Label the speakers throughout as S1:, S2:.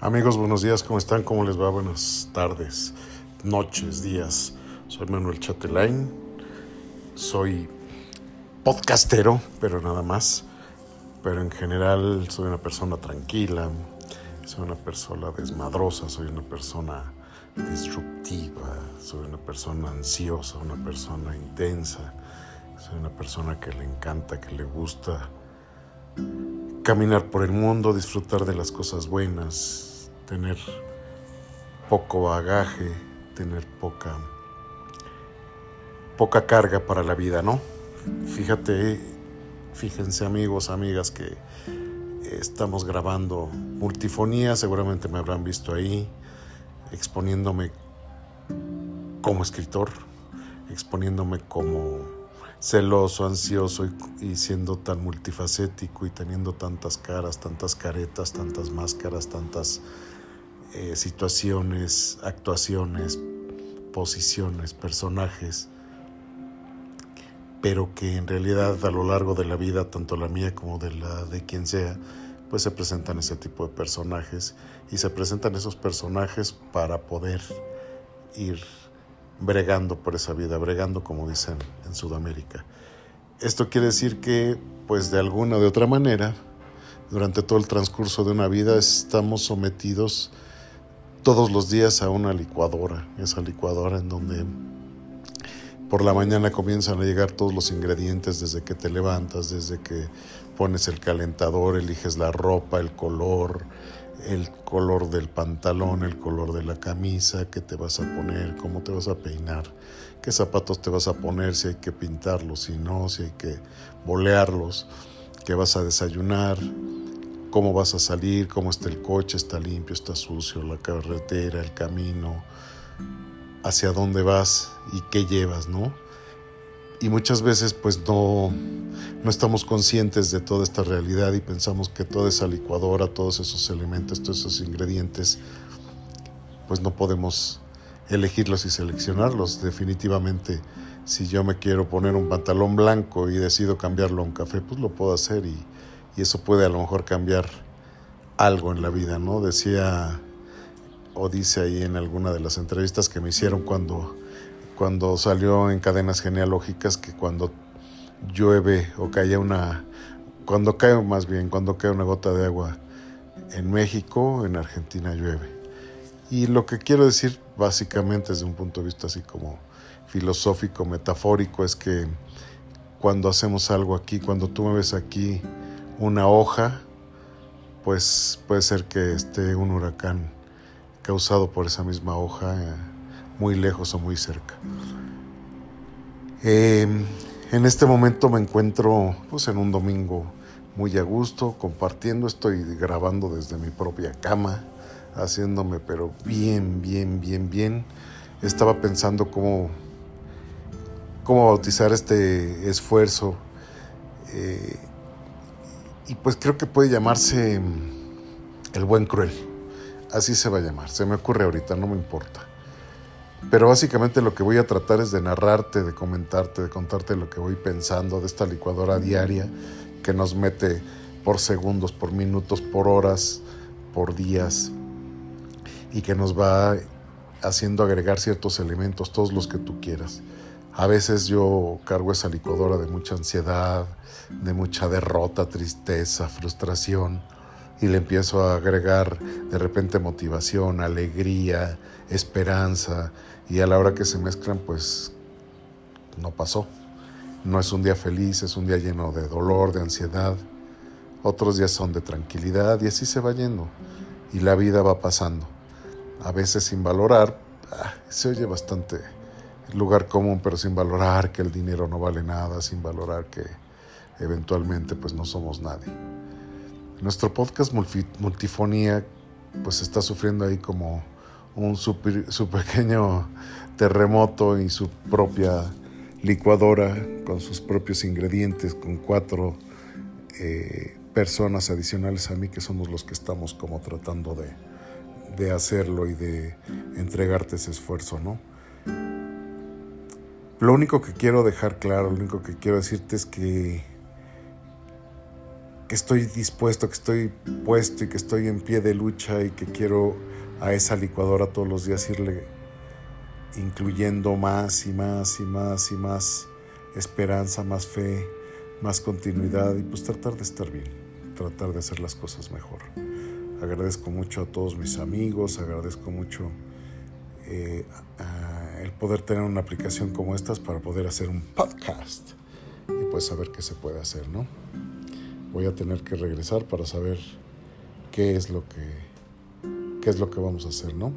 S1: Amigos, buenos días, ¿cómo están? ¿Cómo les va? Buenas tardes, noches, días. Soy Manuel Chatelain, soy podcastero, pero nada más. Pero en general soy una persona tranquila, soy una persona desmadrosa, soy una persona disruptiva, soy una persona ansiosa, una persona intensa, soy una persona que le encanta, que le gusta caminar por el mundo, disfrutar de las cosas buenas, tener poco bagaje, tener poca poca carga para la vida, ¿no? Fíjate, fíjense amigos, amigas que estamos grabando multifonía, seguramente me habrán visto ahí exponiéndome como escritor, exponiéndome como celoso, ansioso y, siendo tan multifacético y teniendo tantas caras, tantas caretas, tantas máscaras, tantas eh, situaciones, actuaciones, posiciones, personajes, pero que en realidad a lo largo de la vida, tanto la mía como de la de quien sea, pues se presentan ese tipo de personajes y se presentan esos personajes para poder ir bregando por esa vida, bregando como dicen en Sudamérica. Esto quiere decir que, pues de alguna o de otra manera, durante todo el transcurso de una vida estamos sometidos todos los días a una licuadora, esa licuadora en donde por la mañana comienzan a llegar todos los ingredientes desde que te levantas, desde que pones el calentador, eliges la ropa, el color, el color del pantalón, el color de la camisa, qué te vas a poner, cómo te vas a peinar, qué zapatos te vas a poner, si hay que pintarlos, si no, si hay que bolearlos, qué vas a desayunar, cómo vas a salir, cómo está el coche, está limpio, está sucio, la carretera, el camino, hacia dónde vas y qué llevas, ¿no? Y muchas veces pues no, no estamos conscientes de toda esta realidad y pensamos que toda esa licuadora, todos esos elementos, todos esos ingredientes, pues no podemos elegirlos y seleccionarlos. Definitivamente, si yo me quiero poner un pantalón blanco y decido cambiarlo a un café, pues lo puedo hacer y, y eso puede a lo mejor cambiar algo en la vida, ¿no? Decía o dice ahí en alguna de las entrevistas que me hicieron cuando, cuando salió en cadenas genealógicas que cuando llueve o cae una, cuando cae más bien, cuando cae una gota de agua en México, en Argentina llueve. Y lo que quiero decir básicamente desde un punto de vista así como filosófico, metafórico, es que cuando hacemos algo aquí, cuando tú me ves aquí, una hoja, pues puede ser que esté un huracán causado por esa misma hoja eh, muy lejos o muy cerca. Em, en este momento me encuentro pues, en un domingo muy a gusto, compartiendo, estoy grabando desde mi propia cama, haciéndome pero bien, bien, bien, bien. Estaba pensando cómo, cómo bautizar este esfuerzo. Eh, y pues creo que puede llamarse mm, El Buen Cruel. Así se va a llamar. Se me ocurre ahorita, no me importa. Pero básicamente lo que voy a tratar es de narrarte, de comentarte, de contarte lo que voy pensando de esta licuadora diaria que nos mete por segundos, por minutos, por horas, por días y que nos va haciendo agregar ciertos elementos, todos los que tú quieras. A veces yo cargo esa licuadora de mucha ansiedad, de mucha derrota, tristeza, frustración, y le empiezo a agregar de repente motivación, alegría, esperanza, y a la hora que se mezclan, pues no pasó. No es un día feliz, es un día lleno de dolor, de ansiedad. Otros días son de tranquilidad y así se va yendo. Y la vida va pasando. A veces sin valorar, ah, se oye bastante lugar común, pero sin valorar que el dinero no vale nada, sin valorar que eventualmente pues no somos nadie. Nuestro podcast Multifonía pues está sufriendo ahí como un su, pequeño terremoto y su propia licuadora con sus propios ingredientes, con cuatro eh, personas adicionales a mí que somos los que estamos como tratando de, de hacerlo y de entregarte ese esfuerzo, ¿no? Lo único que quiero dejar claro, lo único que quiero decirte es que que estoy dispuesto, que estoy puesto y que estoy en pie de lucha y que quiero a esa licuadora todos los días irle incluyendo más y más y más y más esperanza, más fe, más continuidad y pues tratar de estar bien, tratar de hacer las cosas mejor. Agradezco mucho a todos mis amigos, agradezco mucho eh, el poder tener una aplicación como estas para poder hacer un podcast y pues saber qué se puede hacer, ¿no? Voy a tener que regresar para saber qué es lo que qué es lo que vamos a hacer, ¿no?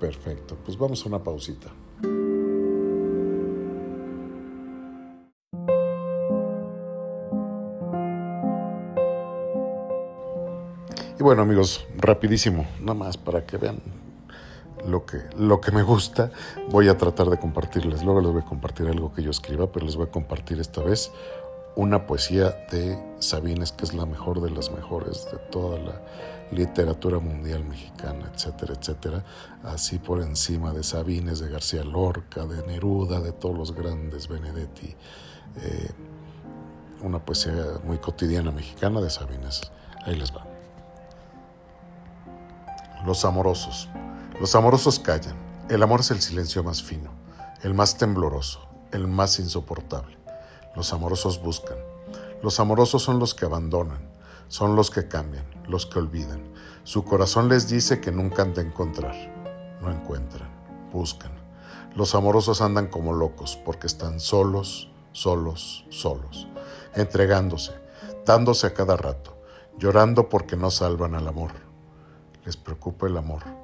S1: Perfecto, pues vamos a una pausita. Y bueno amigos, rapidísimo, nada más para que vean lo que, lo que me gusta, voy a tratar de compartirles. Luego les voy a compartir algo que yo escriba, pero les voy a compartir esta vez una poesía de Sabines, que es la mejor de las mejores de toda la literatura mundial mexicana, etcétera, etcétera. Así por encima de Sabines, de García Lorca, de Neruda, de todos los grandes, Benedetti. Eh, una poesía muy cotidiana mexicana de Sabines. Ahí les va. Los amorosos. Los amorosos callan. El amor es el silencio más fino, el más tembloroso, el más insoportable. Los amorosos buscan. Los amorosos son los que abandonan, son los que cambian, los que olvidan. Su corazón les dice que nunca han de encontrar. No encuentran, buscan. Los amorosos andan como locos porque están solos, solos, solos, entregándose, dándose a cada rato, llorando porque no salvan al amor. Les preocupa el amor.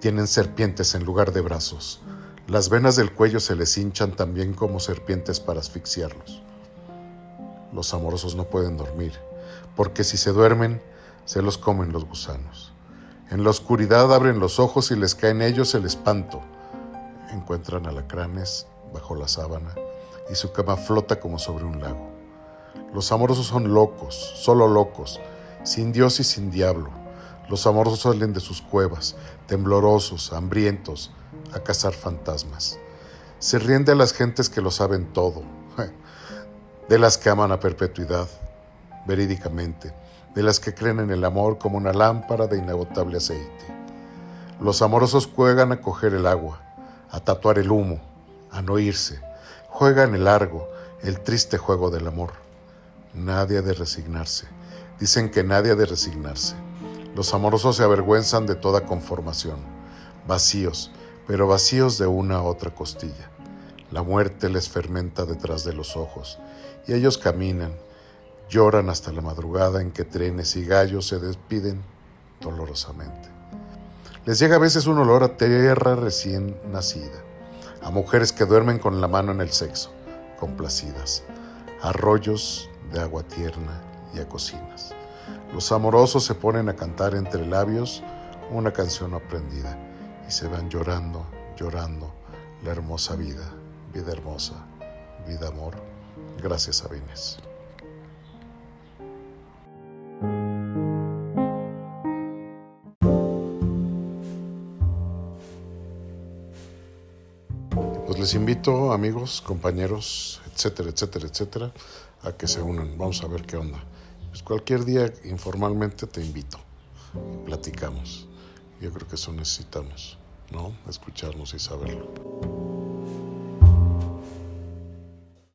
S1: tienen serpientes en lugar de brazos. Las venas del cuello se les hinchan también como serpientes para asfixiarlos. Los amorosos no pueden dormir, porque si se duermen, se los comen los gusanos. En la oscuridad abren los ojos y les cae en ellos el espanto. Encuentran alacranes bajo la sábana y su cama flota como sobre un lago. Los amorosos son locos, solo locos, sin Dios y sin diablo. Los amorosos salen de sus cuevas, temblorosos, hambrientos, a cazar fantasmas. Se ríen de las gentes que lo saben todo, de las que aman a perpetuidad, verídicamente, de las que creen en el amor como una lámpara de inagotable aceite. Los amorosos juegan a coger el agua, a tatuar el humo, a no irse. Juegan el largo, el triste juego del amor. Nadie ha de resignarse. Dicen que nadie ha de resignarse. Los amorosos se avergüenzan de toda conformación, vacíos, pero vacíos de una a otra costilla. La muerte les fermenta detrás de los ojos y ellos caminan, lloran hasta la madrugada en que trenes y gallos se despiden dolorosamente. Les llega a veces un olor a tierra recién nacida, a mujeres que duermen con la mano en el sexo, complacidas, arroyos de agua tierna y a cocinas. Los amorosos se ponen a cantar entre labios una canción aprendida y se van llorando, llorando la hermosa vida, vida hermosa, vida amor Gracias, Sabines. Pues les invito, amigos, compañeros, etcétera, etcétera, etcétera, a que se unan. Vamos a ver qué onda. Pues cualquier día informalmente te invito. Platicamos. Yo creo que eso necesitamos, ¿no? Escucharnos y saberlo.